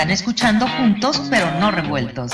Están escuchando juntos pero no revueltos.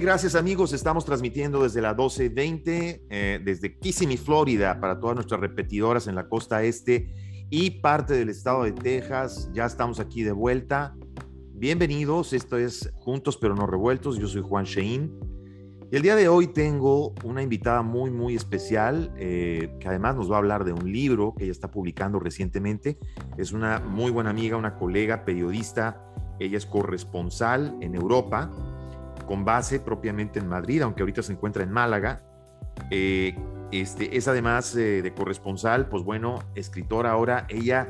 Gracias amigos. Estamos transmitiendo desde la 1220, eh, desde Kissimmee, Florida, para todas nuestras repetidoras en la costa este y parte del estado de Texas. Ya estamos aquí de vuelta. Bienvenidos, esto es Juntos pero no revueltos. Yo soy Juan Shein. Y el día de hoy tengo una invitada muy, muy especial, eh, que además nos va a hablar de un libro que ella está publicando recientemente. Es una muy buena amiga, una colega periodista. Ella es corresponsal en Europa con base propiamente en Madrid, aunque ahorita se encuentra en Málaga. Eh, este, es además eh, de corresponsal, pues bueno, escritora ahora. Ella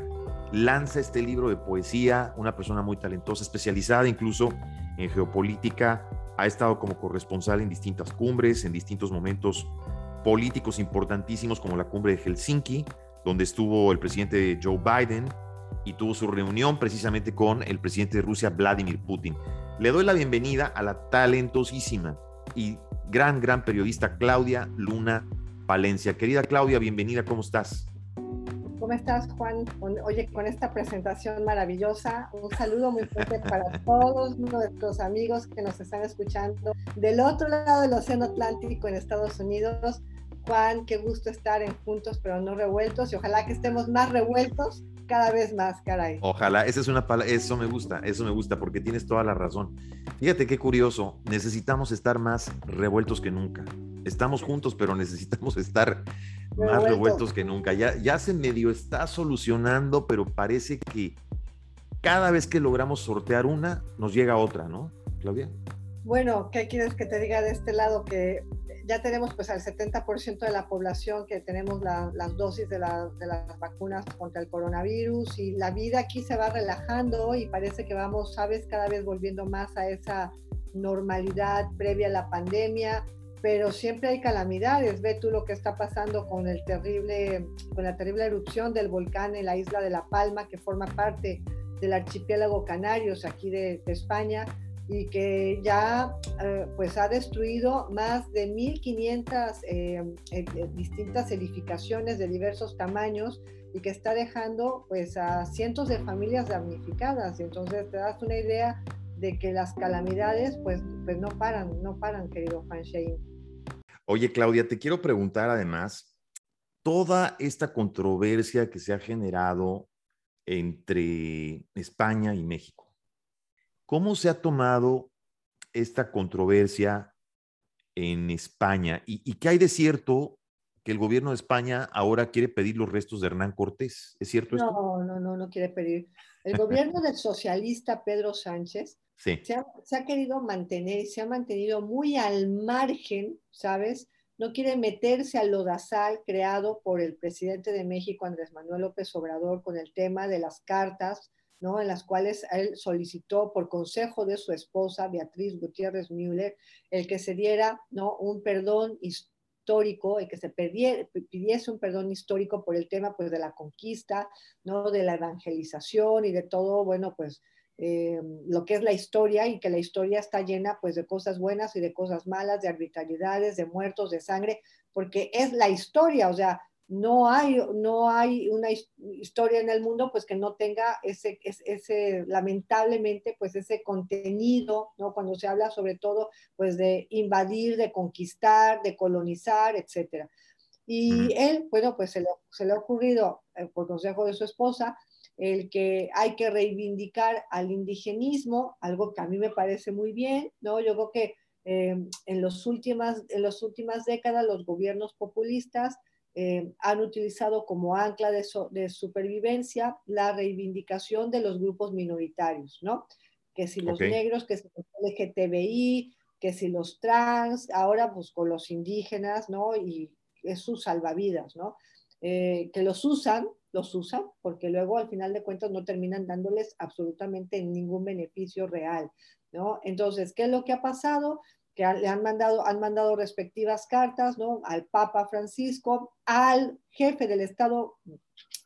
lanza este libro de poesía, una persona muy talentosa, especializada incluso en geopolítica. Ha estado como corresponsal en distintas cumbres, en distintos momentos políticos importantísimos como la cumbre de Helsinki, donde estuvo el presidente Joe Biden y tuvo su reunión precisamente con el presidente de Rusia, Vladimir Putin. Le doy la bienvenida a la talentosísima y gran, gran periodista Claudia Luna Palencia. Querida Claudia, bienvenida, ¿cómo estás? ¿Cómo estás, Juan? Oye, con esta presentación maravillosa, un saludo muy fuerte para todos nuestros amigos que nos están escuchando del otro lado del Océano Atlántico en Estados Unidos. Juan, qué gusto estar en Juntos pero no revueltos y ojalá que estemos más revueltos cada vez más, caray. Ojalá, esa es una palabra, eso me gusta, eso me gusta, porque tienes toda la razón. Fíjate qué curioso, necesitamos estar más revueltos que nunca. Estamos juntos, pero necesitamos estar más revueltos que nunca. Ya, ya se medio está solucionando, pero parece que cada vez que logramos sortear una, nos llega otra, ¿no, Claudia? Bueno, ¿qué quieres que te diga de este lado? Que ya tenemos pues al 70% de la población que tenemos las dosis de, las vacunas contra el coronavirus y la vida aquí se va relajando y parece que vamos, sabes, cada vez volviendo más a esa normalidad previa a la pandemia, pero siempre hay calamidades. Ve tú lo que está pasando con el terrible, con la terrible erupción del volcán en la isla de La Palma, que forma parte del archipiélago Canarios aquí de España y que ya eh, pues ha destruido más de 1.500 eh, eh, distintas edificaciones de diversos tamaños y que está dejando pues a cientos de familias damnificadas. Entonces te das una idea de que las calamidades pues, pues no paran, no paran, querido Juan Shein. Oye, Claudia, te quiero preguntar además, toda esta controversia que se ha generado entre España y México ¿Cómo se ha tomado esta controversia en España? ¿Y, qué hay de cierto que el gobierno de España ahora quiere pedir los restos de Hernán Cortés? ¿Es cierto esto? No, no, no, no quiere pedir. El gobierno del socialista Pedro Sánchez se, ha, se, ha, querido mantener y se ha mantenido muy al margen, ¿sabes? No quiere meterse al lodazal creado por el presidente de México, Andrés Manuel López Obrador, con el tema de las cartas ¿no? en las cuales él solicitó por consejo de su esposa, Beatriz Gutiérrez Müller, el que se diera ¿no? un perdón histórico, el que se pidiese un perdón histórico por el tema pues, de la conquista, ¿no? de la evangelización y de todo, bueno, pues eh, lo que es la historia y que la historia está llena pues de cosas buenas y de cosas malas, de arbitrariedades, de muertos, de sangre, porque es la historia, o sea, no hay, no hay una historia en el mundo pues que no tenga ese, ese, lamentablemente pues ese contenido, ¿no? Cuando se habla sobre todo pues de invadir, de conquistar, de colonizar, etcétera. Y él, bueno, pues se le, se le ha ocurrido, eh, por consejo de su esposa, el que hay que reivindicar al indigenismo, algo que a mí me parece muy bien, ¿no? Yo creo que eh, en, los últimas, en las últimas décadas los gobiernos populistas eh, han utilizado como ancla de, de, supervivencia la reivindicación de los grupos minoritarios, ¿no? Que si los negros, que si los LGTBI, que si los trans, ahora pues con los indígenas, ¿no? Y es sus salvavidas, ¿no? Eh, que los usan, los usan, porque luego al final de cuentas no terminan dándoles absolutamente ningún beneficio real, ¿no? Entonces, ¿qué es lo que ha pasado? Que le han mandado, han mandado respectivas cartas, ¿no? Al Papa Francisco, al jefe del Estado,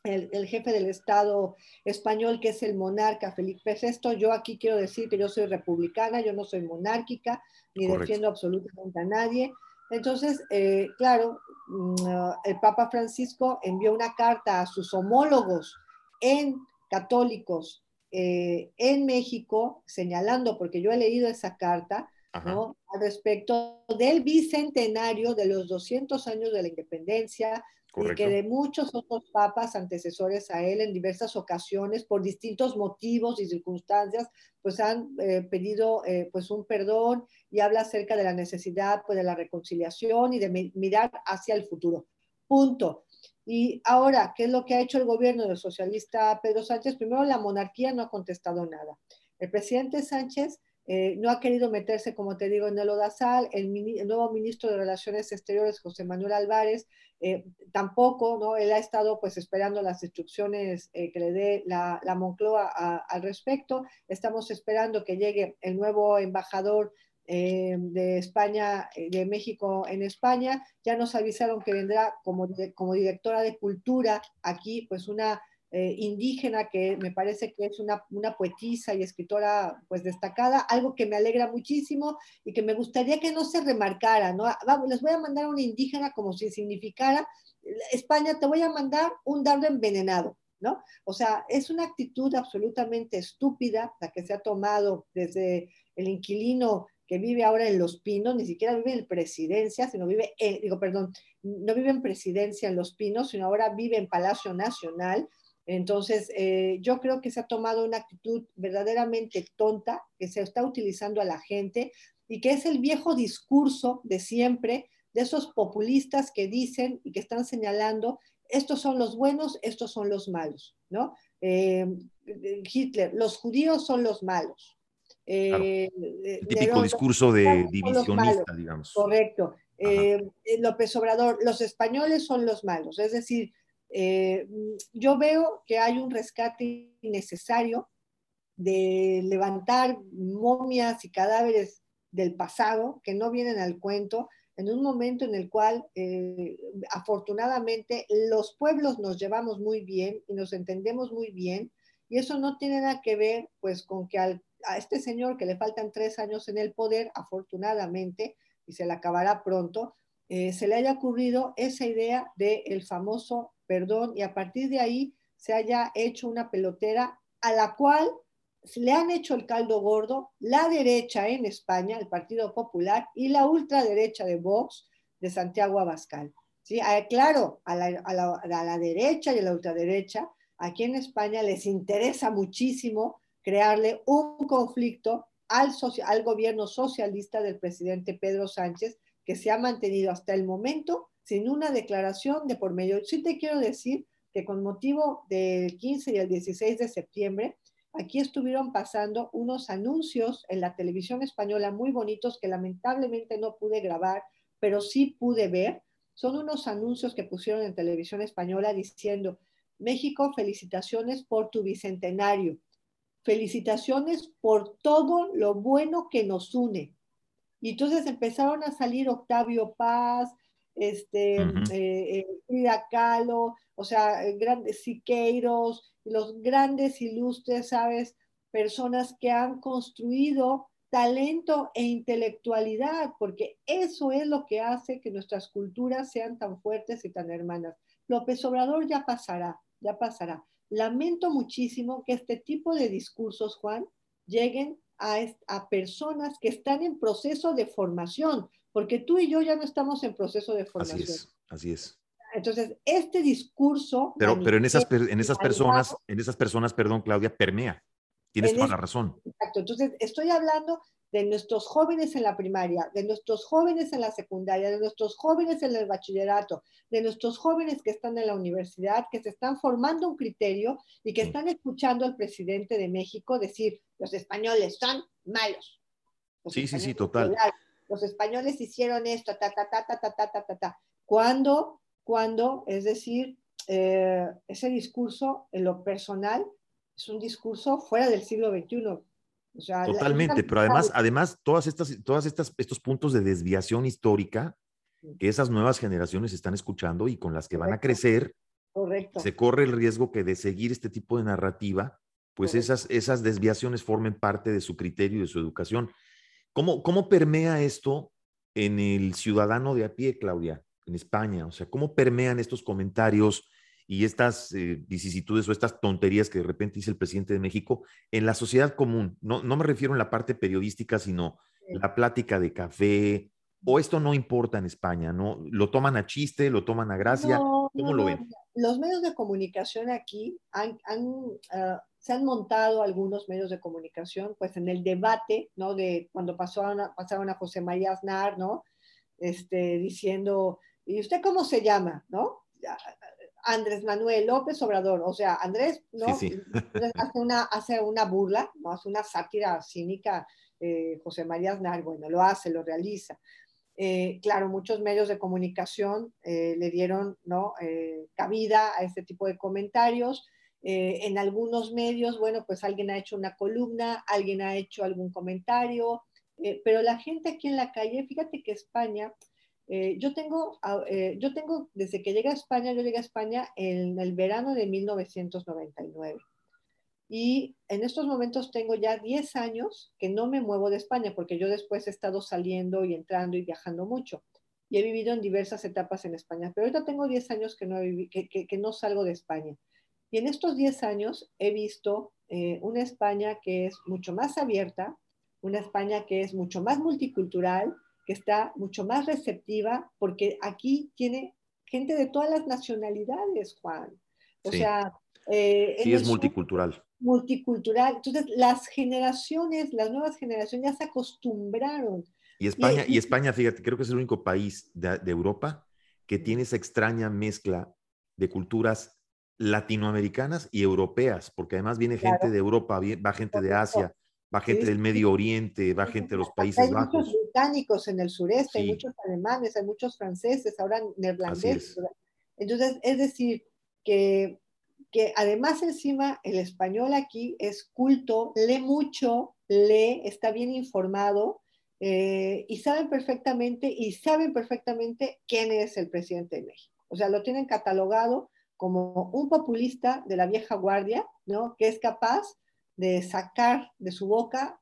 el, jefe del Estado español, que es el monarca Felipe VI. Yo aquí quiero decir que yo soy republicana, yo no soy monárquica, ni defiendo absolutamente a nadie. Entonces, eh, claro, mm, el Papa Francisco envió una carta a sus homólogos en católicos eh, en México, señalando, porque yo he leído esa carta, ¿no? Al respecto del bicentenario de los 200 años de la independencia, y que de muchos otros papas antecesores a él en diversas ocasiones, por distintos motivos y circunstancias, pues han eh, pedido eh, pues un perdón y habla acerca de la necesidad pues de la reconciliación y de mirar hacia el futuro. Punto. Y ahora, ¿qué es lo que ha hecho el gobierno del socialista Pedro Sánchez? Primero, la monarquía no ha contestado nada. El presidente Sánchez eh, no ha querido meterse, como te digo, en el odasal. El, nuevo ministro de Relaciones Exteriores, José Manuel Álvarez, eh, tampoco, ¿no? Él ha estado pues esperando las instrucciones eh, que le dé la, Moncloa al respecto. Estamos esperando que llegue el nuevo embajador de España, de México en España. Ya nos avisaron que vendrá como, como directora de cultura aquí, pues una eh, indígena que me parece que es una, una, poetisa y escritora pues destacada, algo que me alegra muchísimo y que me gustaría que no se remarcara, ¿no? Vamos, les voy a mandar una indígena como si significara, España, te voy a mandar un dardo envenenado, ¿no? O sea, es una actitud absolutamente estúpida la que se ha tomado desde el inquilino que vive ahora en Los Pinos, ni siquiera vive en presidencia, sino vive, digo, perdón, no vive en presidencia en Los Pinos, sino ahora vive en Palacio Nacional, entonces, eh, yo creo que se ha tomado una actitud verdaderamente tonta, que se está utilizando a la gente y que es el viejo discurso de siempre de esos populistas que dicen y que están señalando, estos son los buenos, estos son los malos, ¿no? Eh, Hitler, los judíos son los malos. Eh, el típico discurso de divisionista, digamos. Correcto. López Obrador, los españoles son los malos, es decir, eh, yo veo que hay un rescate innecesario de levantar momias y cadáveres del pasado que no vienen al cuento en un momento en el cual eh, afortunadamente los pueblos nos llevamos muy bien y nos entendemos muy bien y eso no tiene nada que ver pues con que a este señor que le faltan tres años en el poder afortunadamente y se le acabará pronto eh, se le haya ocurrido esa idea del famoso perdón, y a partir de ahí se haya hecho una pelotera a la cual le han hecho el caldo gordo la derecha en España, el Partido Popular, y la ultraderecha de Vox de Santiago Abascal. ¿Sí? Ah, claro, a la, derecha y a la ultraderecha, aquí en España les interesa muchísimo crearle un conflicto al, al gobierno socialista del presidente Pedro Sánchez, que se ha mantenido hasta el momento sin una declaración de por medio. Sí te quiero decir que con motivo del 15 y el 16 de septiembre, aquí estuvieron pasando unos anuncios en la televisión española muy bonitos que lamentablemente no pude grabar, pero sí pude ver. Son unos anuncios que pusieron en televisión española diciendo, México, felicitaciones por tu bicentenario. Felicitaciones por todo lo bueno que nos une. Y entonces empezaron a salir Octavio Paz, este, eh, eh, Frida Kahlo, o sea, eh, grandes Siqueiros, los grandes ilustres, ¿sabes? Personas que han construido talento e intelectualidad, porque eso es lo que hace que nuestras culturas sean tan fuertes y tan hermanas. López Obrador ya pasará, ya pasará. Lamento muchísimo que este tipo de discursos, Juan, lleguen a, a personas que están en proceso de formación, porque tú y yo ya no estamos en proceso de formación. Así es, así es. Entonces, este discurso... Pero, pero en, esas, en esas personas, en esas personas, perdón, Claudia, permea. Tienes toda la razón. Exacto. Entonces, estoy hablando de nuestros jóvenes en la primaria, de nuestros jóvenes en la secundaria, de nuestros jóvenes en el bachillerato, de nuestros jóvenes que están en la universidad, que se están formando un criterio y que están escuchando al presidente de México decir, los españoles son malos. sí, sí, sí, total los españoles hicieron esto, ta, ta, ta, ta, ta, ta, ta, ta, ta. ¿Cuándo? ¿Cuándo? Es decir, eh, ese discurso, en lo personal, es un discurso fuera del siglo XXI. O sea, Totalmente, pero además, además todas estas, todas estas, estos puntos de desviación histórica que esas nuevas generaciones están escuchando y con las que van a crecer, Correcto. se corre el riesgo que de seguir este tipo de narrativa, pues esas, esas desviaciones formen parte de su criterio y de su educación. ¿Cómo, ¿Cómo permea esto en el ciudadano de a pie, Claudia, en España? O sea, ¿cómo permean estos comentarios y estas eh, vicisitudes o estas tonterías que de repente dice el presidente de México en la sociedad común? No, no me refiero en la parte periodística, sino la plática de café, o esto no importa en España, ¿no? ¿Lo toman a chiste, lo toman a gracia? ¿Cómo lo ven? Los medios de comunicación aquí han, ah, se han montado algunos medios de comunicación, pues en el debate, ¿no? De cuando pasó pasaron a José María Aznar, ¿no? Este, diciendo, ¿y usted cómo se llama, no? Andrés Manuel López Obrador, o sea, Andrés, ¿no? Hace, una, hace una burla, ¿no? Hace una sátira cínica, eh, José María Aznar, bueno, lo hace, lo realiza. Eh, claro, muchos medios de comunicación eh, le dieron ¿no? Cabida a este tipo de comentarios. en algunos medios, bueno, pues alguien ha hecho una columna, alguien ha hecho algún comentario, pero la gente aquí en la calle, fíjate que España, yo, tengo, ah, yo tengo, desde que llegué a España, yo llegué a España en el verano de 1999. Y en estos momentos tengo ya 10 años que no me muevo de España, porque yo después he estado saliendo y entrando y viajando mucho. Y he vivido en diversas etapas en España, pero ahorita tengo 10 años que no, que, no salgo de España. Y en estos 10 años he visto eh, una España que es mucho más abierta, una España que es mucho más multicultural, que está mucho más receptiva, porque aquí tiene gente de todas las nacionalidades, Juan. O sea... Eh, sí, es multicultural multicultural. Entonces, las generaciones, las nuevas generaciones ya se acostumbraron. Y España, y, España fíjate, creo que es el único país de, Europa que tiene esa extraña mezcla de culturas latinoamericanas y europeas, porque además viene gente de Europa, va gente de Asia, va gente del Medio Oriente, va gente de los Países Bajos. Muchos británicos en el sureste, hay muchos alemanes, hay muchos franceses, ahora neerlandeses. Entonces, es decir, que que además encima el español aquí es culto, lee mucho, lee, está bien informado eh, y saben perfectamente y saben perfectamente quién es el presidente de México. O sea, lo tienen catalogado como un populista de la vieja guardia, ¿no? Que es capaz de sacar de su boca,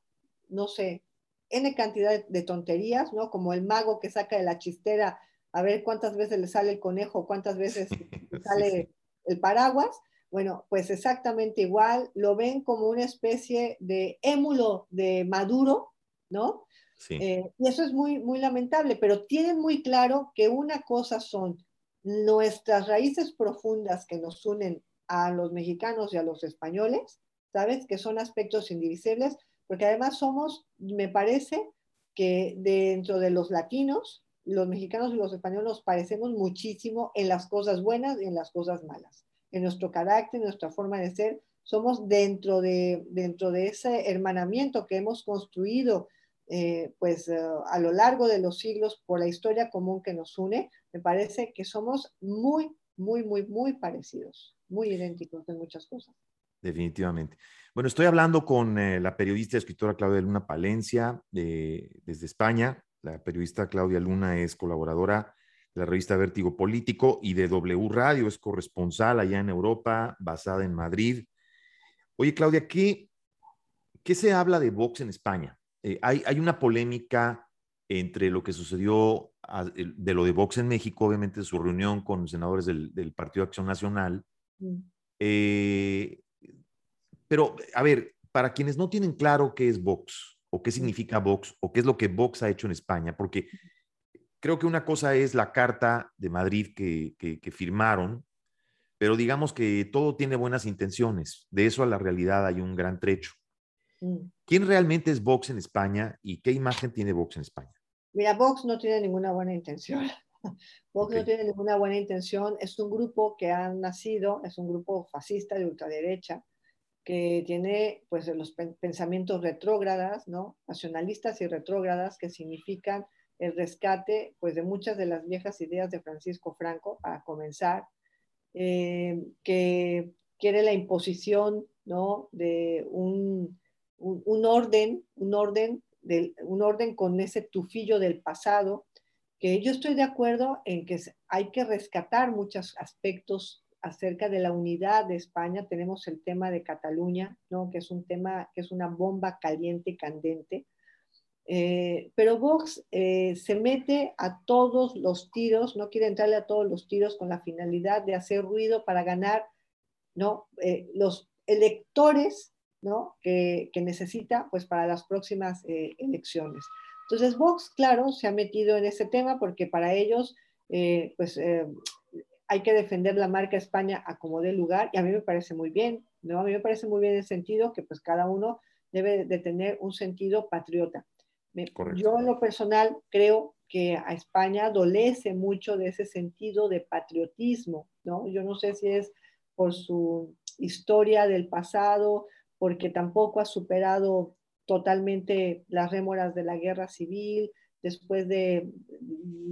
no sé, n cantidad de tonterías, ¿no? Como el mago que saca de la chistera a ver cuántas veces le sale el conejo, cuántas veces sale el paraguas, bueno, pues exactamente igual, lo ven como una especie de émulo de Maduro, ¿no? Sí. Eh, y eso es muy, muy lamentable, pero tienen muy claro que una cosa son nuestras raíces profundas que nos unen a los mexicanos y a los españoles, ¿sabes? Que son aspectos indivisibles, porque además somos, me parece, que dentro de los latinos, los mexicanos y los españoles nos parecemos muchísimo en las cosas buenas y en las cosas malas en nuestro carácter, en nuestra forma de ser, somos dentro de, dentro de ese hermanamiento que hemos construido eh, pues eh, a lo largo de los siglos por la historia común que nos une, me parece que somos muy, muy, muy, muy parecidos, muy idénticos en muchas cosas. Definitivamente. Bueno, estoy hablando con eh, la periodista y escritora Claudia Luna Palencia desde España. La periodista Claudia Luna es colaboradora la revista Vértigo Político y de W Radio, es corresponsal allá en Europa, basada en Madrid. Oye, Claudia, ¿qué, qué se habla de Vox en España? Eh, hay, hay, una polémica entre lo que sucedió de lo de Vox en México, obviamente su reunión con senadores del, Partido Acción Nacional. Mm. Eh, pero, a ver, para quienes no tienen claro qué es Vox o qué significa Vox o qué es lo que Vox ha hecho en España, porque creo que una cosa es la carta de Madrid que, firmaron, pero digamos que todo tiene buenas intenciones. De eso a la realidad hay un gran trecho. Mm. ¿Quién realmente es Vox en España y qué imagen tiene Vox en España? Mira, Vox no tiene ninguna buena intención. Vox no tiene ninguna buena intención. Es un grupo que ha nacido, es un grupo fascista de ultraderecha, que tiene pues los pensamientos retrógradas, ¿no? Nacionalistas y retrógradas que significan el rescate pues, de muchas de las viejas ideas de Francisco Franco, para comenzar, eh, que quiere la imposición ¿no? de un, un, orden, un orden, del, un orden con ese tufillo del pasado, que yo estoy de acuerdo en que hay que rescatar muchos aspectos acerca de la unidad de España. Tenemos el tema de Cataluña, ¿no? que es un tema, que es una bomba caliente y candente. Eh, pero Vox eh, se mete a todos los tiros, no quiere entrarle a todos los tiros con la finalidad de hacer ruido para ganar ¿no? Eh, los electores ¿no? que, necesita pues, para las próximas elecciones. Entonces Vox, claro, se ha metido en ese tema porque para ellos pues, hay que defender la marca España a como dé lugar y a mí me parece muy bien, ¿no? A mí me parece muy bien el sentido que pues cada uno debe de tener un sentido patriota. Yo en lo personal creo que a España adolece mucho de ese sentido de patriotismo, ¿no? Yo no sé si es por su historia del pasado, porque tampoco ha superado totalmente las rémoras de la guerra civil, después de,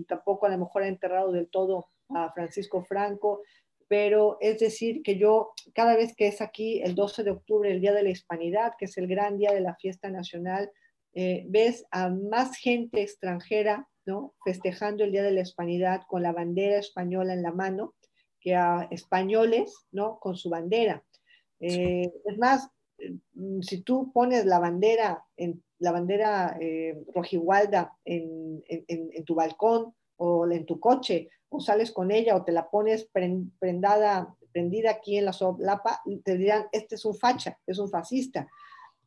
tampoco a lo mejor ha enterrado del todo a Francisco Franco, pero es decir que yo cada vez que es aquí el 12 de octubre, el Día de la Hispanidad, que es el gran día de la fiesta nacional, eh, ves a más gente extranjera, ¿no? Festejando el Día de la Hispanidad con la bandera española en la mano, que a españoles, ¿no? Con su bandera. Eh, es más, si tú pones la bandera, en, la bandera eh, rojigualda en, en, tu balcón o en tu coche, o sales con ella o te la pones prendada, prendida aquí en la solapa, te dirán, este es un facha, es un fascista.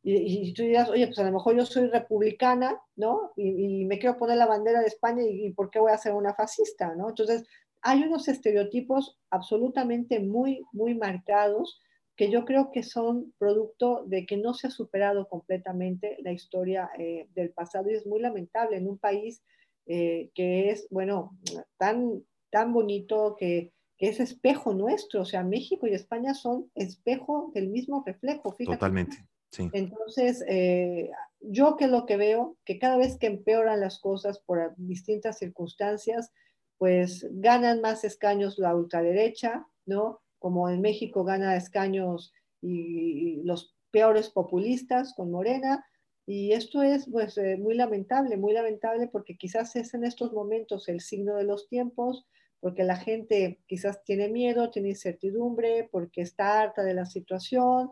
Y, tú dirás, oye, pues a lo mejor yo soy republicana, ¿no? Y, me quiero poner la bandera de España y, ¿por qué voy a ser una fascista, ¿no? Entonces, hay unos estereotipos absolutamente muy, muy marcados que yo creo que son producto de que no se ha superado completamente la historia eh, del pasado y es muy lamentable en un país eh, que es, bueno, tan, tan bonito que, que, es espejo nuestro, o sea, México y España son espejo del mismo reflejo, fíjate. Totalmente. Entonces, eh, yo que lo que veo, que cada vez que empeoran las cosas por distintas circunstancias, pues ganan más escaños la ultraderecha, ¿no? Como en México gana escaños y, los peores populistas con Morena. Y esto es pues eh, muy lamentable, muy lamentable porque quizás es en estos momentos el signo de los tiempos, porque la gente quizás tiene miedo, tiene incertidumbre, porque está harta de la situación,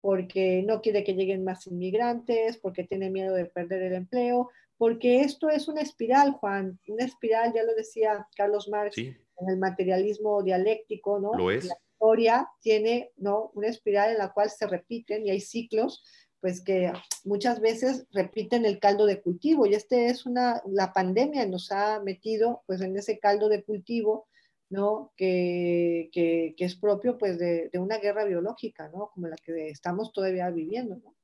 porque no quiere que lleguen más inmigrantes, porque tiene miedo de perder el empleo, porque esto es una espiral, Juan, una espiral, ya lo decía Carlos Marx, en el materialismo dialéctico, ¿no? Lo es. La historia tiene, ¿no? Una espiral en la cual se repiten y hay ciclos, pues que muchas veces repiten el caldo de cultivo y este es una, la pandemia nos ha metido pues en ese caldo de cultivo ¿no? Que, que, que, es propio pues de, de, una guerra biológica, ¿no? Como la que estamos todavía viviendo, ¿no?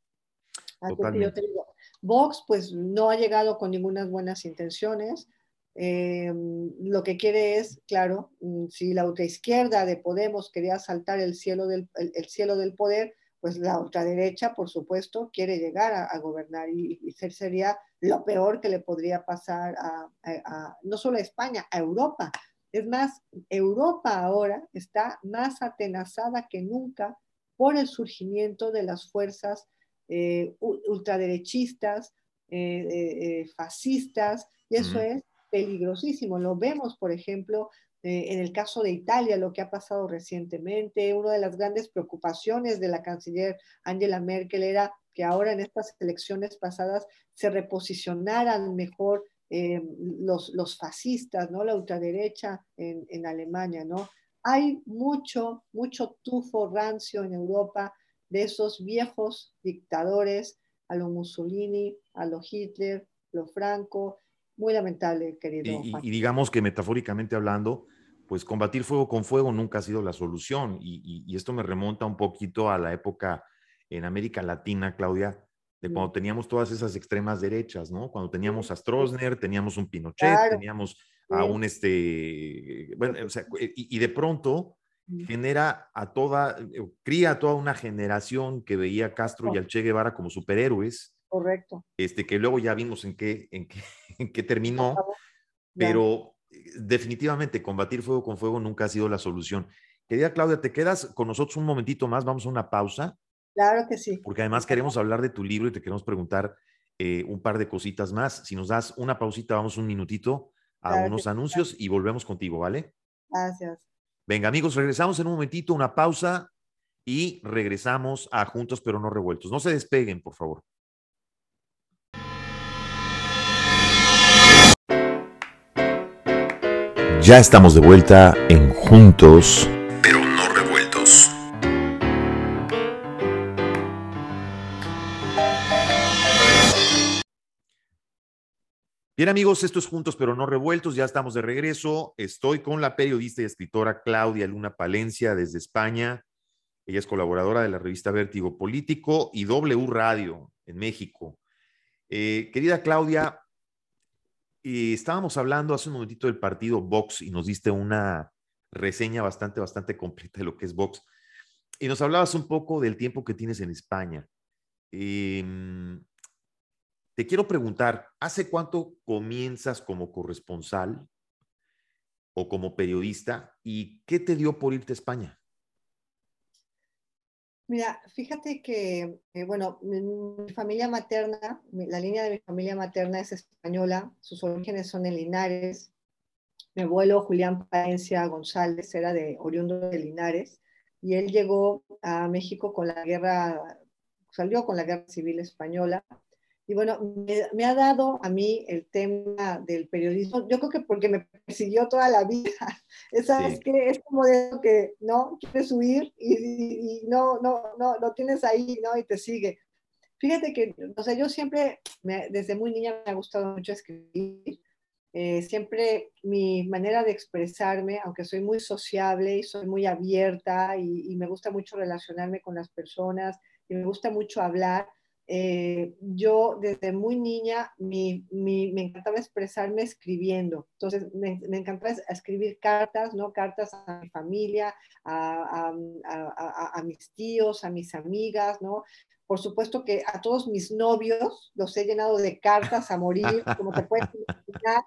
yo te digo, Vox pues no ha llegado con ninguna buenas intenciones. Eh, lo que quiere es, claro, mm, si la ultraizquierda de Podemos quería saltar el cielo del, el, cielo del poder, pues la ultraderecha, por supuesto, quiere llegar a, gobernar y, y, sería lo peor que le podría pasar a, a, no solo a España, a Europa, es más, Europa ahora está más atenazada que nunca por el surgimiento de las fuerzas eh, ultraderechistas, eh, eh, fascistas, y eso es peligrosísimo. Lo vemos, por ejemplo, en el caso de Italia, lo que ha pasado recientemente. Una de las grandes preocupaciones de la canciller Angela Merkel era que ahora en estas elecciones pasadas se reposicionaran mejor eh, los, los, fascistas, ¿no? La ultraderecha en, en, Alemania, ¿no? Hay mucho, mucho tufo rancio en Europa de esos viejos dictadores, a lo Mussolini, a lo Hitler, lo Franco, muy lamentable, querido. Y, y, digamos que metafóricamente hablando, pues combatir fuego con fuego nunca ha sido la solución. Y, y, esto me remonta un poquito a la época en América Latina, Claudia, de cuando teníamos todas esas extremas derechas, ¿no? Cuando teníamos a Stroessner, teníamos un Pinochet, teníamos a un este, bueno, o sea, y, de pronto genera a toda, eh, cría a toda una generación que veía a Castro y al Che Guevara como superhéroes. Correcto. Este, que luego ya vimos en qué, en qué, en qué terminó, pero eh, definitivamente combatir fuego con fuego nunca ha sido la solución. Querida Claudia, ¿te quedas con nosotros un momentito más? Vamos a una pausa. Claro que sí. Porque además queremos hablar de tu libro y te queremos preguntar eh, un par de cositas más. Si nos das una pausita, vamos un minutito a unos anuncios y volvemos contigo, ¿vale? Gracias. Venga, amigos, regresamos en un momentito, una pausa y regresamos a Juntos pero no revueltos. No se despeguen, por favor. Ya estamos de vuelta en Juntos pero no revueltos. Bien amigos, esto es Juntos pero no revueltos, ya estamos de regreso. Estoy con la periodista y escritora Claudia Luna Palencia desde España. Ella es colaboradora de la revista Vértigo Político y W Radio en México. Eh, querida Claudia, eh, estábamos hablando hace un momentito del partido Vox y nos diste una reseña bastante, bastante completa de lo que es Vox. Y nos hablabas un poco del tiempo que tienes en España. Em, te quiero preguntar, ¿hace cuánto comienzas como corresponsal o como periodista y qué te dio por irte a España? Mira, fíjate que, eh, bueno, mi, familia materna, la línea de mi familia materna es española, sus orígenes son en Linares. Mi abuelo Julián Palencia González era de oriundo de Linares y él llegó a México con la guerra, salió con la guerra civil española y bueno, me, ha dado a mí el tema del periodismo, yo creo que porque me persiguió toda la vida. ¿Sabes que Es como de que, ¿no? Quieres huir y, no, no, no, lo tienes ahí, ¿no? Y te sigue. Fíjate que, o sea, yo siempre, desde muy niña me ha gustado mucho escribir. Eh, siempre mi manera de expresarme, aunque soy muy sociable y soy muy abierta y, y me gusta mucho relacionarme con las personas y me gusta mucho hablar, eh, yo desde muy niña me encantaba expresarme escribiendo. Entonces me, encantaba escribir cartas, ¿no? Cartas a mi familia, a, mis tíos, a mis amigas, ¿no? Por supuesto que a todos mis novios los he llenado de cartas a morir, como te puedes imaginar.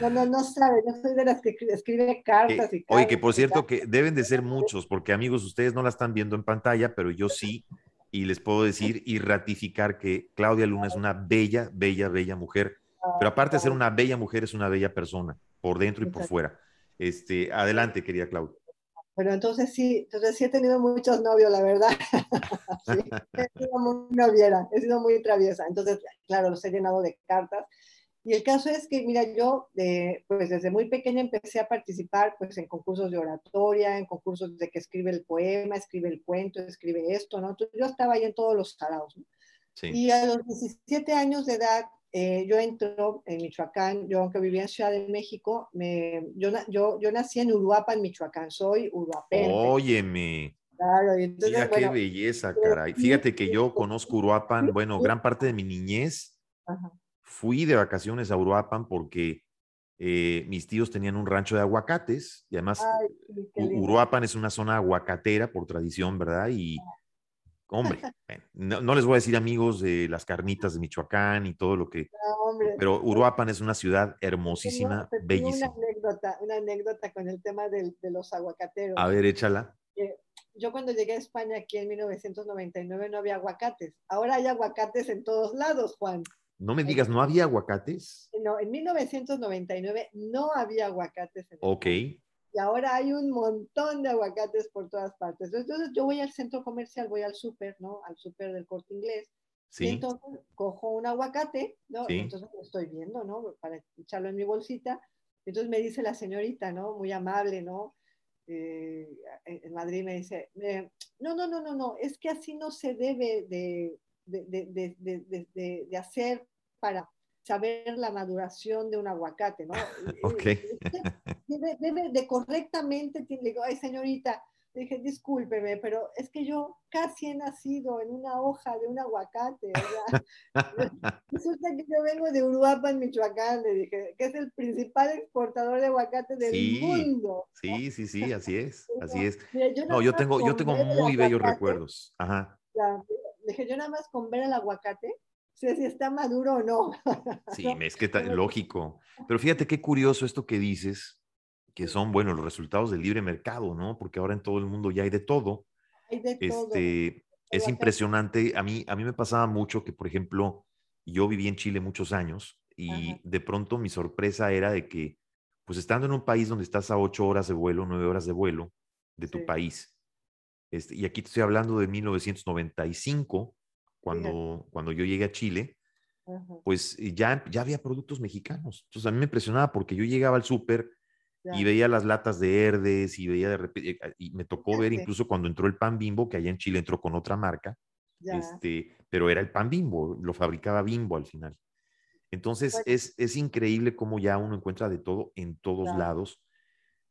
No, no, no sabe, no soy de las que escribe cartas y cartas. Oye, que por cierto, que deben de ser muchos, porque amigos, ustedes no la están viendo en pantalla, pero yo sí y les puedo decir y ratificar que Claudia Luna es una bella, bella, bella mujer. Pero aparte de ser una bella mujer, es una bella persona, por dentro y por fuera. Este, adelante, querida Claudia. Bueno, entonces sí, entonces sí he tenido muchos novios, la verdad. he sido muy noviera, he sido muy traviesa. Entonces, claro, los he llenado de cartas y el caso es que, mira, yo eh, pues desde muy pequeña empecé a participar pues en concursos de oratoria, en concursos de que escribe el poema, escribe el cuento, escribe esto, ¿no? Entonces yo estaba ahí en todos los saraos, ¿no? Sí. Y a los 17 años de edad, eh, yo entro en Michoacán, yo aunque vivía en Ciudad de México, me, yo, yo, yo nací en Uruapan, Michoacán, soy uruapense. Óyeme. Claro, y entonces, Mira qué belleza, caray. Fíjate que yo conozco Uruapan, bueno, gran parte de mi niñez. Ajá fui de vacaciones a Uruapan porque eh, mis tíos tenían un rancho de aguacates y además Uruapan es una zona aguacatera por tradición, ¿verdad? Y, hombre, no, les voy a decir amigos de las carnitas de Michoacán y todo lo que... pero Uruapan es una ciudad hermosísima, bellísima. Una anécdota, una anécdota con el tema de, los aguacateros. A ver, échala. Yo cuando llegué a España aquí en 1999 no había aguacates. Ahora hay aguacates en todos lados, Juan. No me digas, ¿no había aguacates? No, en 1999 no había aguacates. En ok. Y ahora hay un montón de aguacates por todas partes. Entonces yo voy al centro comercial, voy al súper, ¿no? Al súper del corte inglés. Sí. Y entonces cojo un aguacate, ¿no? Sí. Entonces lo estoy viendo, ¿no? Para echarlo en mi bolsita. Entonces me dice la señorita, ¿no? Muy amable, ¿no? Eh, en Madrid me dice, eh, no, no, no, no, no, es que así no se debe de, de, de, de hacer para saber la maduración de un aguacate, ¿no? ok. Debe, de correctamente, le digo, ay señorita, le dije, discúlpeme, pero es que yo casi he nacido en una hoja de un aguacate. Resulta que yo vengo de Uruapan, Michoacán, le dije, que es el principal exportador de aguacate del mundo. Sí, sí, sí, así es, así es. no, yo tengo, yo tengo muy bellos recuerdos. Ajá. dije, yo nada más con ver el aguacate, si está maduro o no. Sí, es que está lógico. Pero fíjate qué curioso esto que dices, que son, bueno, los resultados del libre mercado, ¿no? Porque ahora en todo el mundo ya hay de todo. Hay de todo. Este, es impresionante. A mí, a mí me pasaba mucho que, por ejemplo, yo viví en Chile muchos años y de pronto mi sorpresa era de que, pues estando en un país donde estás a ocho horas de vuelo, nueve horas de vuelo de tu país, este, y aquí te estoy hablando de 1995, cuando, cuando yo llegué a Chile, pues ya, ya había productos mexicanos. Entonces a mí me impresionaba porque yo llegaba al súper y veía las latas de Herdes y veía de repente, eh, y me tocó ver incluso cuando entró el pan bimbo, que allá en Chile entró con otra marca, este, pero era el pan bimbo, lo fabricaba bimbo al final. Entonces pues es, es increíble cómo ya uno encuentra de todo en todos lados,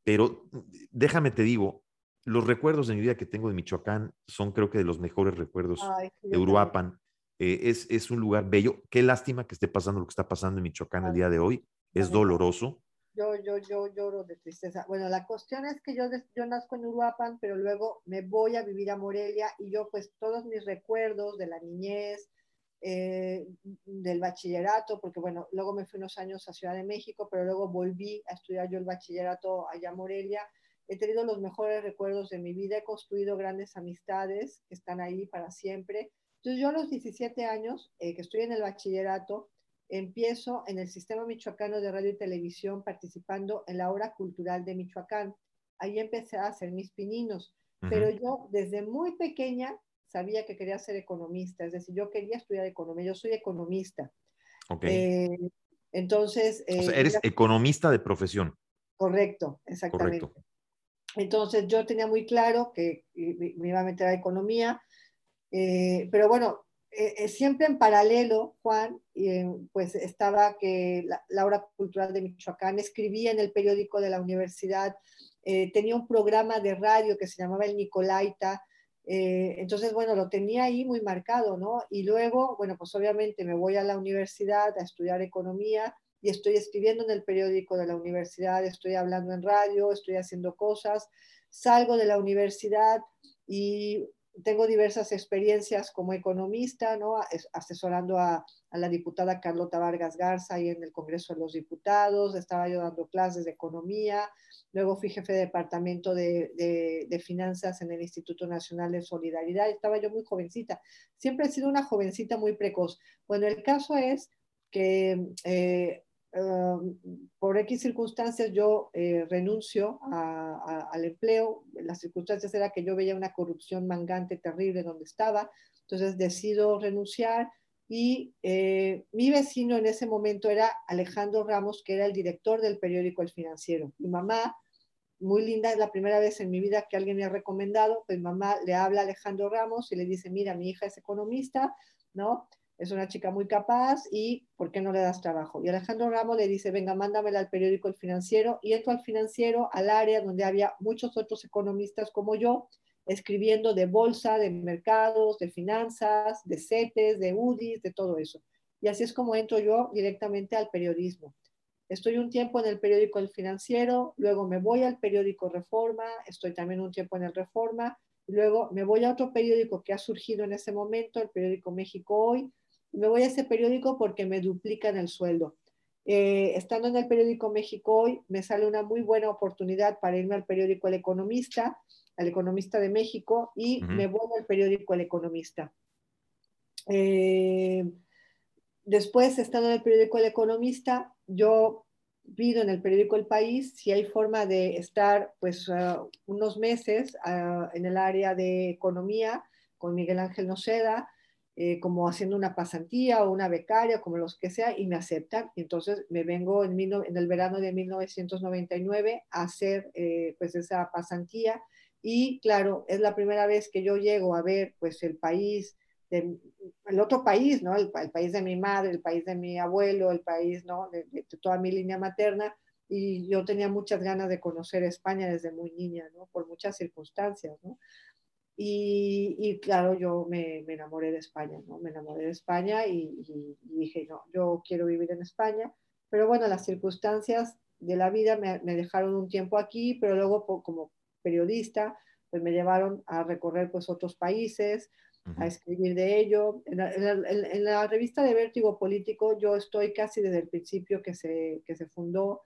pero mm, déjame te digo, los recuerdos de mi vida que tengo de Michoacán son creo que de los mejores recuerdos de Uruapan. Eh, es, es, un lugar bello. Qué lástima que esté pasando lo que está pasando en Michoacán el día de hoy. Es doloroso yo, yo, yo lloro de tristeza. Bueno, la cuestión es que yo, yo nazco en Uruapan, pero luego me voy a vivir a Morelia y yo pues todos mis recuerdos de la niñez, eh, del bachillerato, porque bueno, luego me fui unos años a Ciudad de México, pero luego volví a estudiar yo el bachillerato allá a Morelia. He tenido los mejores recuerdos de mi vida, he construido grandes amistades que están ahí para siempre. Entonces yo a los 17 años, eh, que estoy en el bachillerato, empiezo en el Sistema Michoacano de Radio y Televisión participando en la hora cultural de Michoacán. Ahí empecé a hacer mis pininos, pero yo desde muy pequeña sabía que quería ser economista, es decir, yo quería estudiar economía, yo soy economista. Okay. Eh, entonces... o sea, eh, eres economista de profesión. Correcto, exactamente. Entonces yo tenía muy claro que me iba a meter a economía, eh, pero bueno, eh, eh, siempre en paralelo, Juan, pues estaba que la, hora cultural de Michoacán, escribía en el periódico de la universidad, eh, tenía un programa de radio que se llamaba El Nicolaita, entonces, bueno, lo tenía ahí muy marcado, ¿no? Y luego, bueno, pues obviamente me voy a la universidad a estudiar economía y estoy escribiendo en el periódico de la universidad, estoy hablando en radio, estoy haciendo cosas, salgo de la universidad y tengo diversas experiencias como economista, ¿no? asesorando a, la diputada Carlota Vargas Garza ahí en el Congreso de los Diputados, estaba yo dando clases de economía, luego fui jefe de departamento de, de, finanzas en el Instituto Nacional de Solidaridad, estaba yo muy jovencita, siempre he sido una jovencita muy precoz. Bueno, el caso es que eh, Em, por X circunstancias yo eh, renuncio al empleo. Las circunstancias era que yo veía una corrupción mangante terrible donde estaba, entonces decido renunciar y eh, mi vecino en ese momento era Alejandro Ramos, que era el director del periódico El Financiero. Mi mamá, muy linda, es la primera vez en mi vida que alguien me ha recomendado, pues mamá le habla a Alejandro Ramos y le dice, mira, mi hija es economista, ¿no? Es una chica muy capaz y ¿por qué no le das trabajo? Y Alejandro Ramos le dice, venga, mándamela al periódico El Financiero y entro al financiero, al área donde había muchos otros economistas como yo, escribiendo de bolsa, de mercados, de finanzas, de CETES, de UDIs, de todo eso. Y así es como entro yo directamente al periodismo. Estoy un tiempo en el periódico El Financiero, luego me voy al periódico Reforma, estoy también un tiempo en el Reforma, luego me voy a otro periódico que ha surgido en ese momento, el periódico México Hoy, me voy a ese periódico porque me duplican el sueldo. Eh, estando en el periódico México Hoy, me sale una muy buena oportunidad para irme al periódico El Economista, al Economista de México, y me voy al periódico El Economista. Eh, después, estando en el periódico El Economista, yo pido en el periódico El País si hay forma de estar pues uh, unos meses uh, en el área de economía con Miguel Ángel Noceda, eh, como haciendo una pasantía o una becaria, como los que sea, y me aceptan. Entonces me vengo en, en el verano de 1999 a hacer eh, pues esa pasantía. Y claro, es la primera vez que yo llego a ver pues el país, el otro país, ¿no? El, país de mi madre, el país de mi abuelo, el país, ¿no? De, de, toda mi línea materna. Y yo tenía muchas ganas de conocer España desde muy niña, ¿no? Por muchas circunstancias. Y, claro, yo me, enamoré de España, ¿no? Me enamoré de España y, dije, no, yo quiero vivir en España. Pero bueno, las circunstancias de la vida me, dejaron un tiempo aquí, pero luego como periodista, pues me llevaron a recorrer pues otros países, a escribir de ello. En la, revista de Vértigo Político yo estoy casi desde el principio que se, que se fundó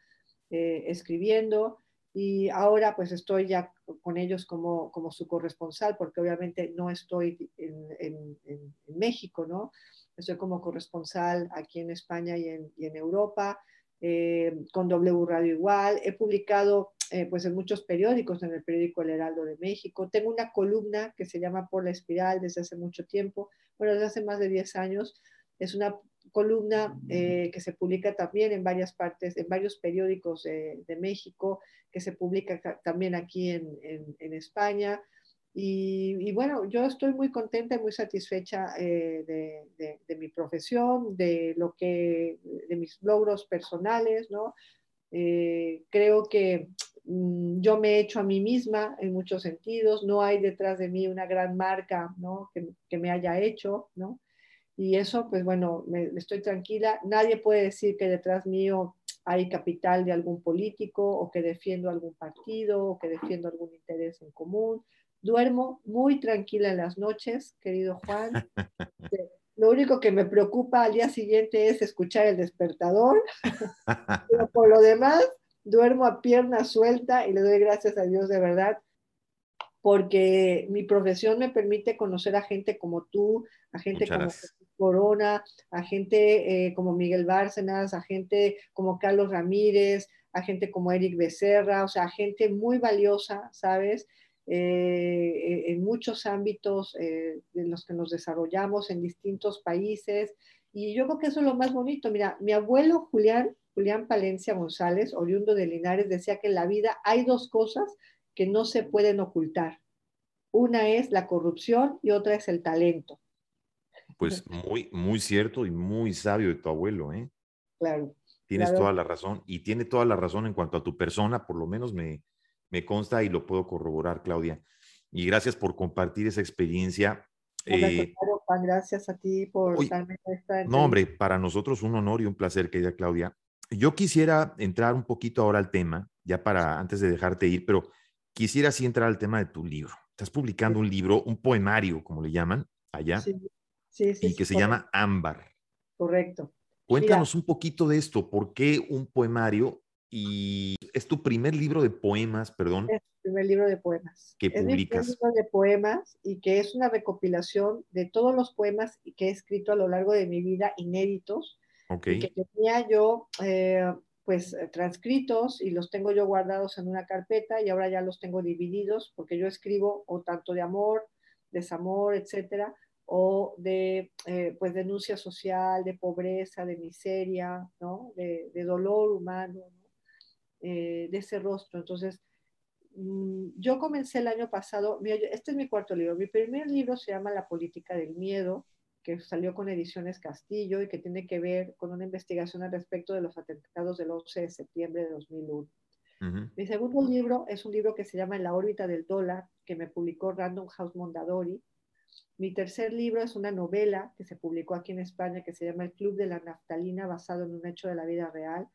eh, escribiendo y ahora pues estoy ya con ellos como, como su corresponsal, porque obviamente no estoy en, en, en, México, ¿no? Estoy como corresponsal aquí en España y en, y en Europa, eh, con W Radio igual. He publicado eh, pues en muchos periódicos, en el periódico El Heraldo de México. Tengo una columna que se llama Por la Espiral desde hace mucho tiempo, bueno, desde hace más de 10 años. Es una columna eh, que se publica también en varias partes, en varios periódicos de México, que se publica también aquí en, en, España. Y, y, bueno, yo estoy muy contenta y muy satisfecha eh, de, de, mi profesión, de lo que, de mis logros personales, ¿no? Eh, creo que mm, yo me he hecho a mí misma en muchos sentidos, no hay detrás de mí una gran marca, ¿no? Que, que me haya hecho, ¿no? Y eso, pues bueno, me, estoy tranquila. Nadie puede decir que detrás mío hay capital de algún político o que defiendo algún partido o que defiendo algún interés en común. Duermo muy tranquila en las noches, querido Juan. Lo único que me preocupa al día siguiente es escuchar el despertador, pero por lo demás duermo a pierna suelta y le doy gracias a Dios de verdad porque mi profesión me permite conocer a gente como tú, a gente como Corona, a gente eh, como Miguel Bárcenas, a gente como Carlos Ramírez, a gente como Eric Becerra, o sea, gente muy valiosa, ¿sabes? Eh, en muchos ámbitos eh, en los que nos desarrollamos en distintos países. Y yo creo que eso es lo más bonito. Mira, mi abuelo Julián, Julián Palencia González, oriundo de Linares, decía que en la vida hay dos cosas que no se pueden ocultar. Una es la corrupción y otra es el talento. Pues muy, muy cierto y muy sabio de tu abuelo, ¿eh? Claro. Tienes toda la razón y tiene toda la razón en cuanto a tu persona, por lo menos me, me consta y lo puedo corroborar, Claudia. Y gracias por compartir esa experiencia. Eh, gracias a ti por darme esta No, hombre, para nosotros un honor y un placer, querida Claudia. Yo quisiera entrar un poquito ahora al tema, ya para antes de dejarte ir, pero quisiera sí entrar al tema de tu libro. Estás publicando un libro, un poemario, como le llaman allá, sí, sí, sí, y que se llama Ámbar. Correcto. Cuéntanos un poquito de esto, ¿por qué un poemario? Y es tu primer libro de poemas, perdón. Es tu primer libro de poemas. Que publicas. Es un libro de poemas y que es una recopilación de todos los poemas que he escrito a lo largo de mi vida, inéditos. Ok. Y que tenía yo eh, pues eh, transcritos y los tengo yo guardados en una carpeta y ahora ya los tengo divididos porque yo escribo o tanto de amor, desamor, etcétera, o de eh, pues denuncia social, de pobreza, de miseria, ¿no? de, dolor humano, eh, de ese rostro. Entonces, mm, yo comencé el año pasado, este es mi cuarto libro, mi primer libro se llama La política del miedo, que salió con Ediciones Castillo y que tiene que ver con una investigación al respecto de los atentados del 11 de septiembre de 2001. Mi segundo libro es un libro que se llama En la órbita del dólar, que me publicó Random House Mondadori. Mi tercer libro es una novela que se publicó aquí en España que se llama El Club de la Naftalina, basado en un hecho de la vida real,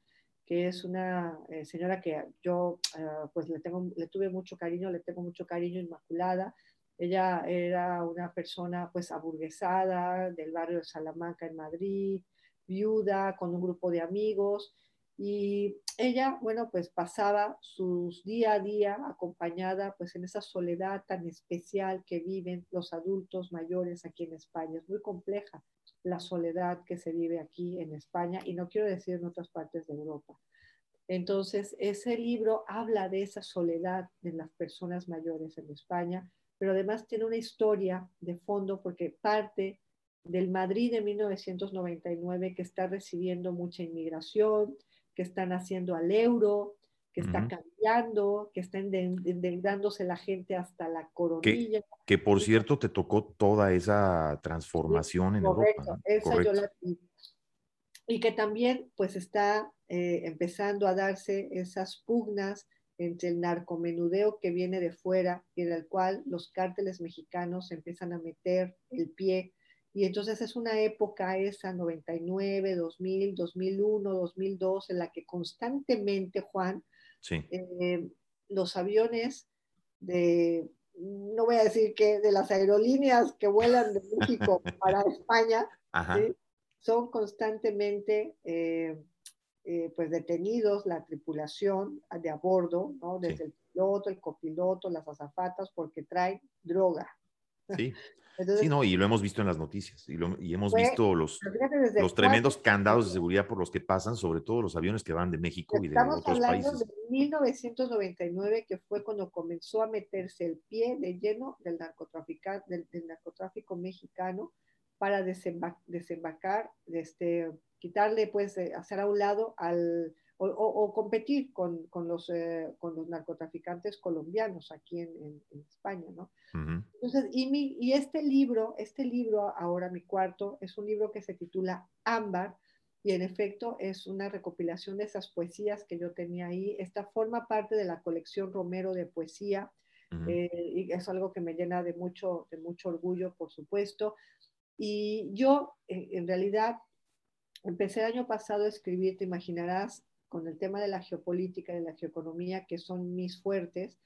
que es una eh, señora que yo eh, pues le, tengo, le tuve mucho cariño, le tengo mucho cariño, Inmaculada, ella era una persona pues aburguesada del barrio de Salamanca en Madrid, viuda, con un grupo de amigos. Y ella, bueno, pues pasaba sus día a día acompañada pues en esa soledad tan especial que viven los adultos mayores aquí en España. Es muy compleja la soledad que se vive aquí en España y no quiero decir en otras partes de Europa. Entonces, ese libro habla de esa soledad de las personas mayores en España pero además tiene una historia de fondo porque parte del Madrid de 1999 que está recibiendo mucha inmigración, que están haciendo al euro, que está cambiando, que está endeudándose la gente hasta la coronilla. Que, por cierto te tocó toda esa transformación en Europa. Esa Yo la, y que también pues está eh, empezando a darse esas pugnas entre el narcomenudeo que viene de fuera y en el cual los cárteles mexicanos empiezan a meter el pie. Y entonces es una época esa, 99, 2000, 2001, 2002, en la que constantemente, Juan, eh, los aviones de, no voy a decir que de las aerolíneas que vuelan de México para España, son constantemente... Eh, eh, pues detenidos la tripulación de a bordo, ¿no? Desde el piloto, el copiloto, las azafatas, porque traen droga. Sí. sí, no, y lo hemos visto en las noticias y, lo, y hemos visto los, los tremendos candados de seguridad por los que pasan, sobre todo los aviones que van de México y de otros países. Estamos hablando de 1999, que fue cuando comenzó a meterse el pie de lleno del, del, del narcotráfico mexicano para desembarcar, este, quitarle, pues, hacer a un lado al, o, competir con, con los, eh, con los narcotraficantes colombianos aquí en, en, España, ¿no? Entonces, y, mi, y este libro, este libro, ahora mi cuarto, es un libro que se titula Ámbar, y en efecto es una recopilación de esas poesías que yo tenía ahí. Esta forma parte de la colección Romero de poesía, eh, y es algo que me llena de mucho, de mucho orgullo, por supuesto. Y yo, eh, en realidad, empecé el año pasado a escribir, te imaginarás, con el tema de la geopolítica y de la geoeconomía, que son mis fuertes,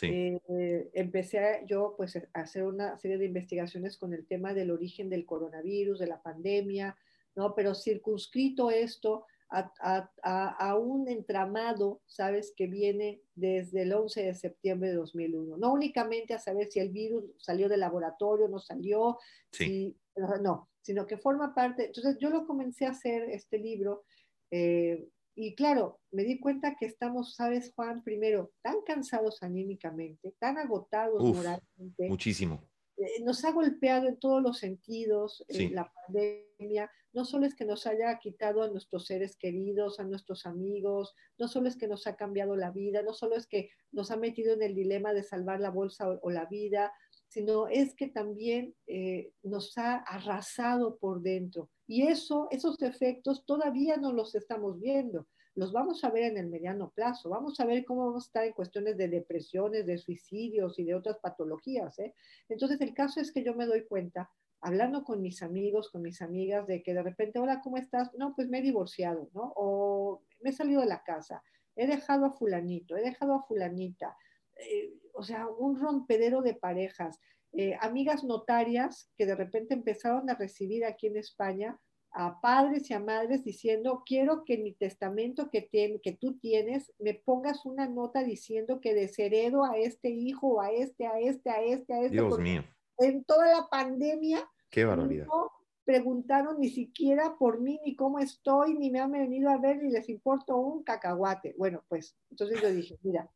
eh, empecé yo pues a hacer una serie de investigaciones con el tema del origen del coronavirus, de la pandemia, ¿no? Pero circunscrito esto a, a, un entramado, ¿sabes? Que viene desde el 11 de septiembre de 2001. No únicamente a saber si el virus salió del laboratorio, no salió, si, no, sino que forma parte. Entonces yo lo comencé a hacer, este libro, eh, y claro, me di cuenta que estamos, sabes, Juan, primero, tan cansados anímicamente, tan agotados moralmente. Muchísimo. Eh, nos ha golpeado en todos los sentidos eh, la pandemia. No solo es que nos haya quitado a nuestros seres queridos, a nuestros amigos, no solo es que nos ha cambiado la vida, no solo es que nos ha metido en el dilema de salvar la bolsa o, la vida, sino es que también eh, nos ha arrasado por dentro. Y eso, esos efectos todavía no los estamos viendo. Los vamos a ver en el mediano plazo. Vamos a ver cómo vamos a estar en cuestiones de depresiones, de suicidios y de otras patologías. ¿eh? Entonces, el caso es que yo me doy cuenta, hablando con mis amigos, con mis amigas, de que de repente, hola, ¿cómo estás? No, pues me he divorciado, ¿no? O me he salido de la casa, he dejado a fulanito, he dejado a fulanita. Eh, o sea, un rompedero de parejas. Eh, amigas notarias que de repente empezaron a recibir aquí en España a padres y a madres diciendo, quiero que en mi testamento que, que tú tienes me pongas una nota diciendo que desheredo a este hijo, a este, a este, a este, a este. Dios mío. En toda la pandemia. Qué barbaridad. No preguntaron ni siquiera por mí, ni cómo estoy, ni me han venido a ver, ni les importa un cacahuate. Bueno, pues entonces yo dije, mira,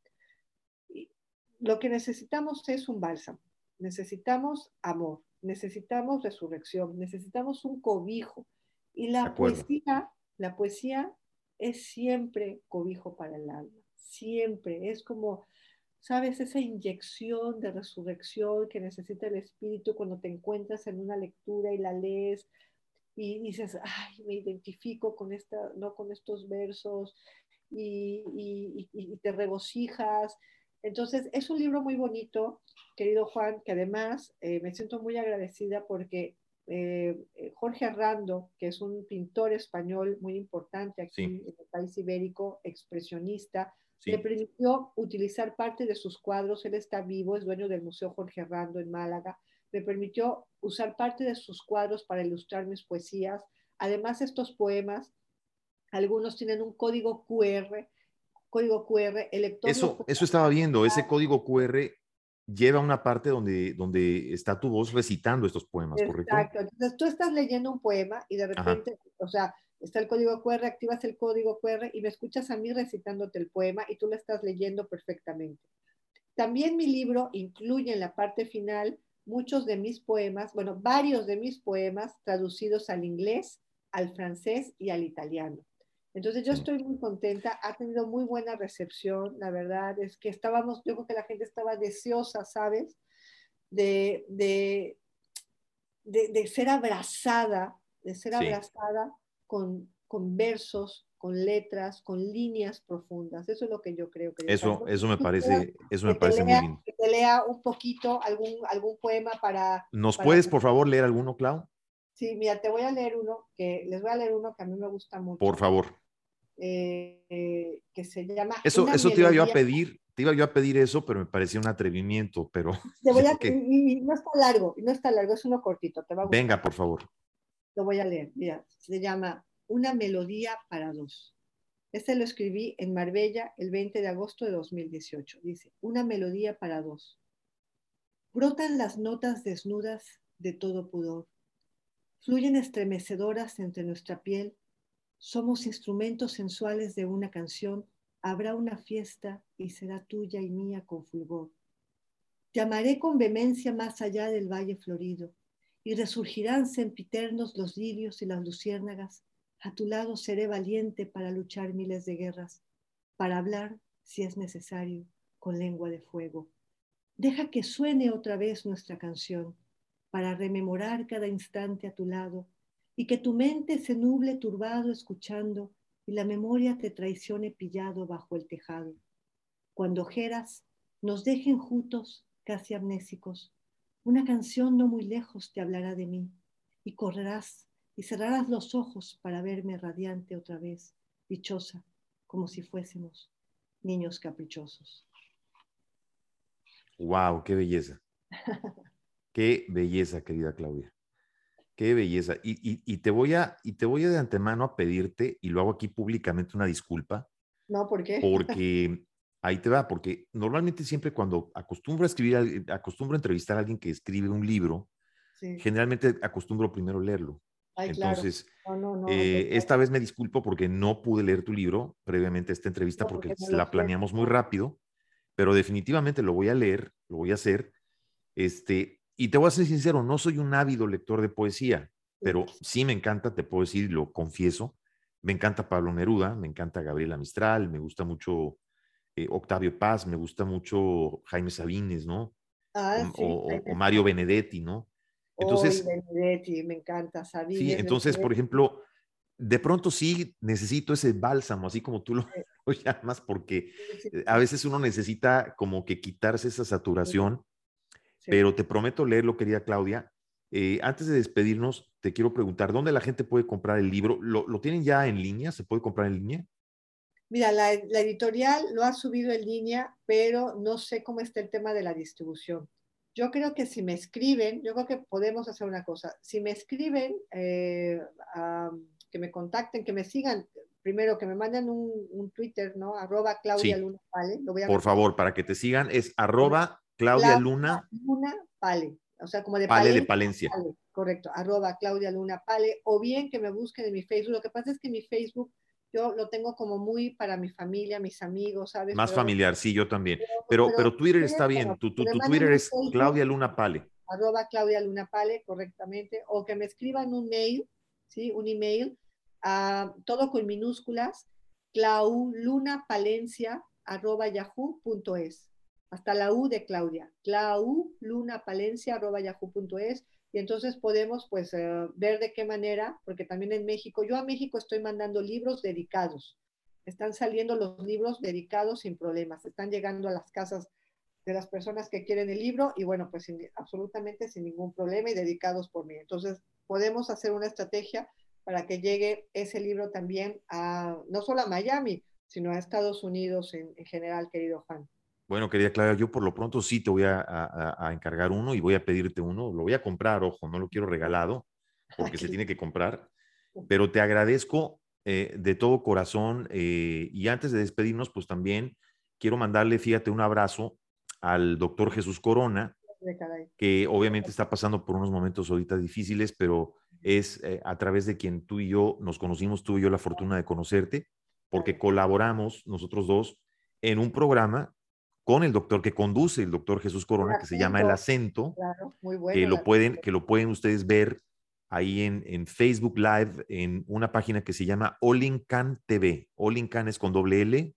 lo que necesitamos es un bálsamo, necesitamos amor, necesitamos resurrección, necesitamos un cobijo, y la poesía, la poesía es siempre cobijo para el alma, siempre. Es como, ¿sabes? Esa inyección de resurrección que necesita el espíritu cuando te encuentras en una lectura y la lees y dices, ay, me identifico con, esta, ¿no? con estos versos y, y, te regocijas. Entonces, es un libro muy bonito, querido Juan, que además eh, me siento muy agradecida porque eh, eh, Jorge Arrando, que es un pintor español muy importante aquí en el país ibérico, expresionista, le permitió utilizar parte de sus cuadros, él está vivo, es dueño del Museo Jorge Arrando en Málaga, me permitió usar parte de sus cuadros para ilustrar mis poesías. Además, estos poemas, algunos tienen un código QR, código QR, el Eso, eso estaba viendo, ese código QR lleva una parte donde, donde está tu voz recitando estos poemas, ¿correcto? Exacto. Entonces tú estás leyendo un poema y de repente, o sea, está el código QR, activas el código QR y me escuchas a mí recitándote el poema y tú lo estás leyendo perfectamente. También mi libro incluye en la parte final muchos de mis poemas, bueno, varios de mis poemas traducidos al inglés, al francés y al italiano. Entonces yo estoy muy contenta, ha tenido muy buena recepción, la verdad es que estábamos, yo creo que la gente estaba deseosa, ¿sabes? De, de, de, ser abrazada, de ser abrazada con, con versos, con letras, con líneas profundas. Eso es lo que yo creo que eso, eso me parece, eso me parece muy bien. Que te lea un poquito algún, algún poema para. ¿Nos puedes, por favor, leer alguno, Clau? Sí, mira, te voy a leer uno que les voy a leer uno que a mí me gusta mucho. Por favor. Eh, que se llama... Eso, eso te iba yo a pedir, te iba yo a pedir eso, pero me parecía un atrevimiento, pero... Te voy a, y no está largo, no está largo, es uno cortito, te va a Venga, por favor. Lo voy a leer, mira, se llama Una melodía para dos. Este lo escribí en Marbella el 20 de agosto de 2018. Dice, una melodía para dos. Brotan las notas desnudas de todo pudor. Fluyen estremecedoras entre nuestra piel. Somos instrumentos sensuales de una canción. Habrá una fiesta y será tuya y mía con fulgor. Te amaré con vehemencia más allá del valle florido y resurgirán sempiternos los lirios y las luciérnagas a tu lado seré valiente para luchar miles de guerras, para hablar, si es necesario, con lengua de fuego. Deja que suene otra vez nuestra canción, para rememorar cada instante a tu lado, y que tu mente se nuble turbado escuchando, y la memoria te traicione pillado bajo el tejado. Cuando ojeras nos dejen juntos, casi amnésicos, una canción no muy lejos te hablará de mí, y correrás y cerrarás los ojos para verme radiante otra vez, dichosa, como si fuésemos niños caprichosos. ¡Wow! ¡Qué belleza! ¡Qué belleza, querida Claudia! ¡Qué belleza! Y, te voy a, y te voy de antemano a pedirte, y lo hago aquí públicamente, una disculpa. No, ¿por qué? Porque ahí te va, porque normalmente siempre cuando acostumbro a escribir, acostumbro a entrevistar a alguien que escribe un libro, generalmente acostumbro primero leerlo. Entonces, eh, esta vez me disculpo porque no pude leer tu libro previamente a esta entrevista porque, la planeamos muy rápido, pero definitivamente lo voy a leer, lo voy a hacer. Este, y te voy a ser sincero, no soy un ávido lector de poesía, pero sí me encanta, te puedo decir, lo confieso. Me encanta Pablo Neruda, me encanta Gabriela Mistral, me gusta mucho eh, Octavio Paz, me gusta mucho Jaime Sabines, ¿no? Ah, o, Mario Benedetti, ¿no? Entonces, me encanta, Sí, entonces, por ejemplo, de pronto sí necesito ese bálsamo, así como tú lo, llamas, porque a veces uno necesita como que quitarse esa saturación, pero te prometo leerlo, querida Claudia. Eh, antes de despedirnos, te quiero preguntar, ¿dónde la gente puede comprar el libro? ¿Lo, ¿Lo, tienen ya en línea? ¿Se puede comprar en línea? Mira, la, la, editorial lo ha subido en línea, pero no sé cómo está el tema de la distribución. Yo creo que si me escriben, yo creo que podemos hacer una cosa. Si me escriben, eh, que me contacten, que me sigan, primero que me manden un, Twitter, ¿no? Arroba Claudia Luna Pale. Por favor, para que te sigan, es arroba Claudia Luna. Luna Pale. O sea, como de Pale, de Palencia. correcto, arroba Claudia Luna Pale. O bien que me busquen en mi Facebook. Lo que pasa es que mi Facebook yo lo tengo como muy para mi familia, mis amigos, ¿sabes? Más familiar, sí, yo también. Pero, pero, Twitter está bien, tu, tu, Twitter es Claudia Luna Pale. Arroba Claudia Luna Pale, correctamente, o que me escriban un mail, ¿sí? Un email, a, todo con minúsculas, claulunapalencia, arroba yahoo.es. Hasta la U de Claudia, claulunapalencia, arroba yahoo.es y entonces podemos pues eh, ver de qué manera, porque también en México, yo a México estoy mandando libros dedicados, están saliendo los libros dedicados sin problemas, están llegando a las casas de las personas que quieren el libro y bueno, pues absolutamente sin ningún problema y dedicados por mí. Entonces podemos hacer una estrategia para que llegue ese libro también a, no solo a Miami, sino a Estados Unidos en, en general, querido Juan. Bueno, querida Claudia, yo por lo pronto sí te voy a, encargar uno y voy a pedirte uno. Lo voy a comprar, ojo, no lo quiero regalado porque se tiene que comprar, pero te agradezco eh, de todo corazón eh, y antes de despedirnos, pues también quiero mandarle, fíjate, un abrazo al doctor Jesús Corona, que obviamente está pasando por unos momentos ahorita difíciles, pero es eh, a través de quien tú y yo nos conocimos, tú y yo la fortuna de conocerte, porque colaboramos nosotros dos en un programa con el doctor que conduce el doctor Jesús Corona, que se llama El Acento, que, lo pueden, que lo pueden ustedes ver ahí en, en, Facebook Live, en una página que se llama Olincan TV. Olincan es con doble L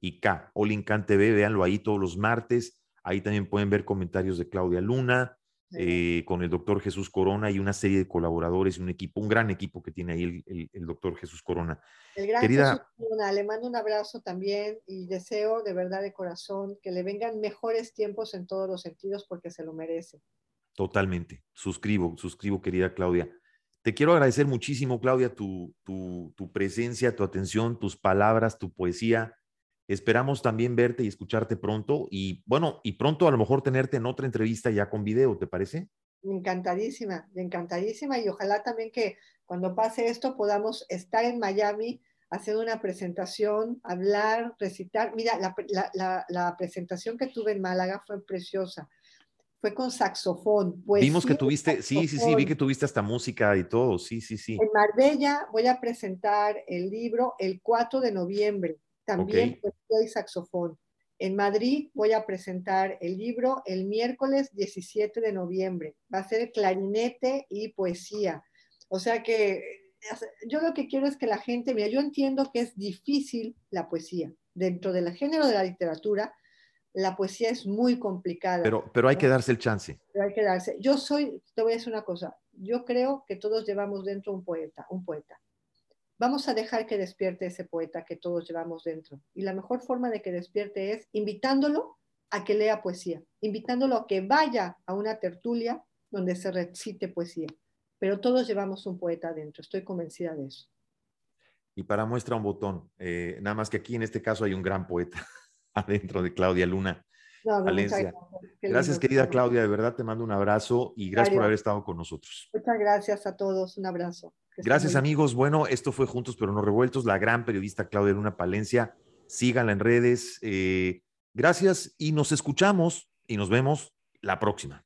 y K. Olincan TV, véanlo ahí todos los martes. Ahí también pueden ver comentarios de Claudia Luna, eh, con el doctor Jesús Corona y una serie de colaboradores y un equipo, un gran equipo que tiene ahí el, doctor Jesús Corona. El gran Jesús Corona, le mando un abrazo también y deseo de verdad de corazón que le vengan mejores tiempos en todos los sentidos porque se lo merece. Totalmente, suscribo, suscribo querida Claudia. Te quiero agradecer muchísimo, Claudia, tu, tu, tu presencia, tu atención, tus palabras, tu poesía. Esperamos también verte y escucharte pronto y bueno, y pronto a lo mejor tenerte en otra entrevista ya con video, ¿te parece? Encantadísima, encantadísima y ojalá también que cuando pase esto podamos estar en Miami hacer una presentación, hablar, recitar. Mira, la, presentación que tuve en Málaga fue preciosa. Fue con saxofón. Vimos que tuviste, sí, sí, sí, vi que tuviste hasta música y todo, sí, sí, sí. En Marbella voy a presentar el libro el 4 de noviembre, también okay. saxofón. En Madrid voy a presentar el libro el miércoles 17 de noviembre. Va a ser clarinete y poesía. O sea que yo lo que quiero es que la gente, mira, yo entiendo que es difícil la poesía. Dentro del género de la literatura, la poesía es muy complicada. Pero, pero hay que darse el chance. Pero hay que darse. Yo soy, te voy a decir una cosa, yo creo que todos llevamos dentro un poeta, un poeta. Vamos a dejar que despierte ese poeta que todos llevamos dentro. Y la mejor forma de que despierte es invitándolo a que lea poesía, invitándolo a que vaya a una tertulia donde se recite poesía pero todos llevamos un poeta adentro, estoy convencida de eso. Y para muestra un botón, eh, nada más que aquí en este caso hay un gran poeta adentro de Claudia Luna. Valencia. Gracias, querida Claudia, de verdad te mando un abrazo y gracias por haber estado con nosotros. Muchas gracias a todos, un abrazo. Gracias amigos, bueno, esto fue Juntos pero no revueltos, la gran periodista Claudia Luna Palencia, síganla en redes, eh, gracias y nos escuchamos y nos vemos la próxima.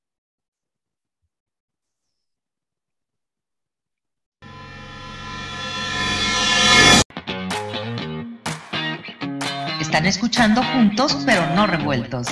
Están escuchando juntos pero no revueltos.